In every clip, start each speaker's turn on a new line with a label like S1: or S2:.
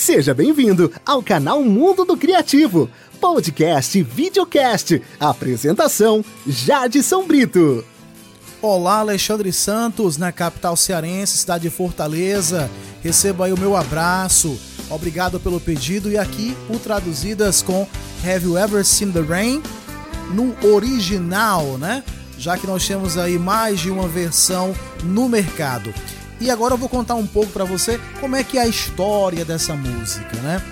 S1: Seja bem-vindo ao canal Mundo do Criativo, podcast e videocast. Apresentação: Jade São Brito.
S2: Olá, Alexandre Santos, na capital cearense, cidade de Fortaleza. Receba aí o meu abraço. Obrigado pelo pedido e aqui o traduzidas com Have You Ever Seen the Rain? No original, né? Já que nós temos aí mais de uma versão no mercado. E agora eu vou contar um pouco para você como é que é a história dessa música, né?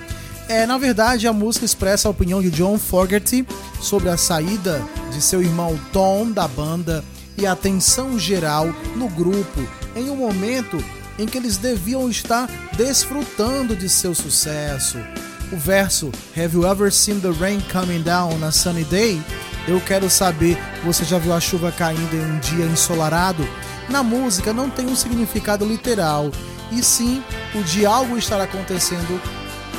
S2: É, na verdade, a música expressa a opinião de John Fogerty sobre a saída de seu irmão Tom da banda e a tensão geral no grupo em um momento em que eles deviam estar desfrutando de seu sucesso. O verso Have you ever seen the rain coming down on a sunny day? Eu quero saber, você já viu a chuva caindo em um dia ensolarado? Na música não tem um significado literal, e sim o de algo estar acontecendo,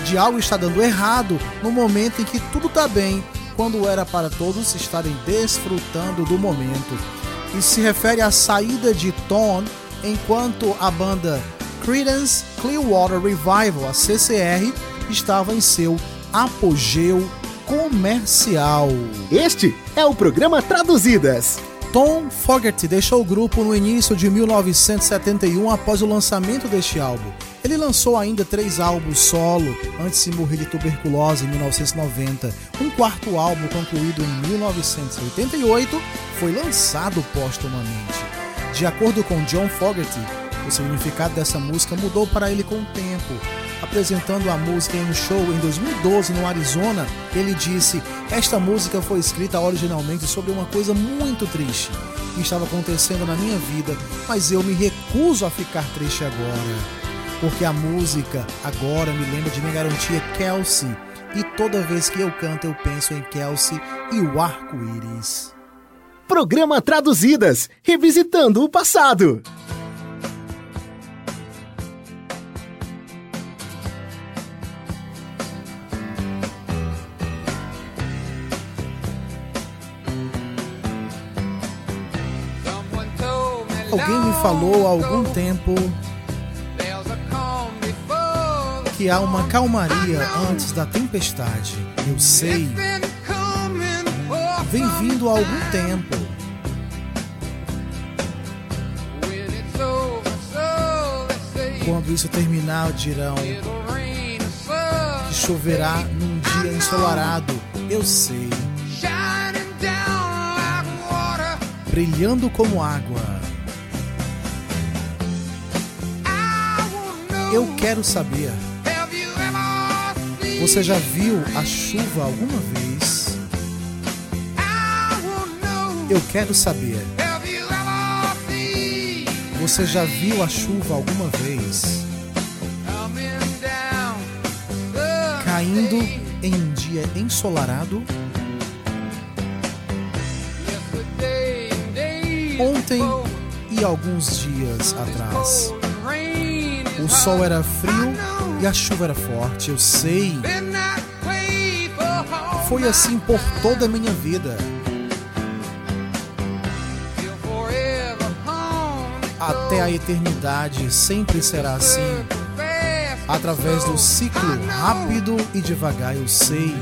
S2: de algo estar dando errado no momento em que tudo está bem, quando era para todos estarem desfrutando do momento. E se refere à saída de Tom enquanto a banda Creedence Clearwater Revival, a CCR, estava em seu apogeu comercial.
S1: Este é o programa Traduzidas.
S2: Tom Fogerty deixou o grupo no início de 1971 após o lançamento deste álbum. Ele lançou ainda três álbuns solo antes de morrer de tuberculose em 1990. Um quarto álbum, concluído em 1988, foi lançado póstumamente. De acordo com John Fogerty, o significado dessa música mudou para ele com o tempo. Apresentando a música em um show em 2012 no Arizona, ele disse: Esta música foi escrita originalmente sobre uma coisa muito triste que estava acontecendo na minha vida, mas eu me recuso a ficar triste agora. Porque a música agora me lembra de minha garantia Kelsey, e toda vez que eu canto eu penso em Kelsey e o arco-íris.
S1: Programa Traduzidas Revisitando o Passado.
S2: Alguém me falou há algum tempo que há uma calmaria antes da tempestade. Eu sei. Vem vindo há algum tempo. Quando isso terminar, dirão que choverá num dia ensolarado. Eu sei. Brilhando como água. Eu quero saber. Você já viu a chuva alguma vez? Eu quero saber. Você já viu a chuva alguma vez? Caindo em um dia ensolarado? Ontem e alguns dias atrás. O sol era frio e a chuva era forte, eu sei. Foi assim por toda a minha vida. Até a eternidade sempre será assim. Através do ciclo rápido e devagar, eu sei.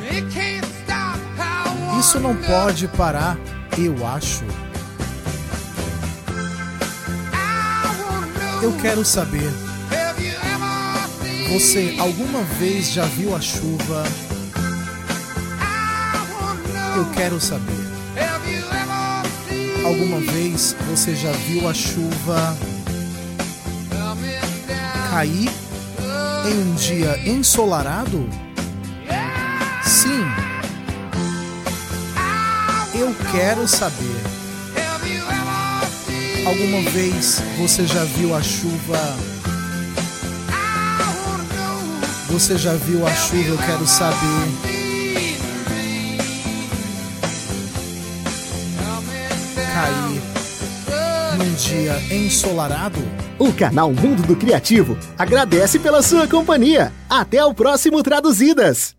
S2: Isso não pode parar, eu acho. Eu quero saber. Você alguma vez já viu a chuva? Eu quero saber. Alguma vez você já viu a chuva cair em um dia ensolarado? Sim. Eu quero saber. Alguma vez você já viu a chuva você já viu a chuva? Eu quero saber. Cair num dia ensolarado?
S1: O canal Mundo do Criativo agradece pela sua companhia. Até o próximo Traduzidas.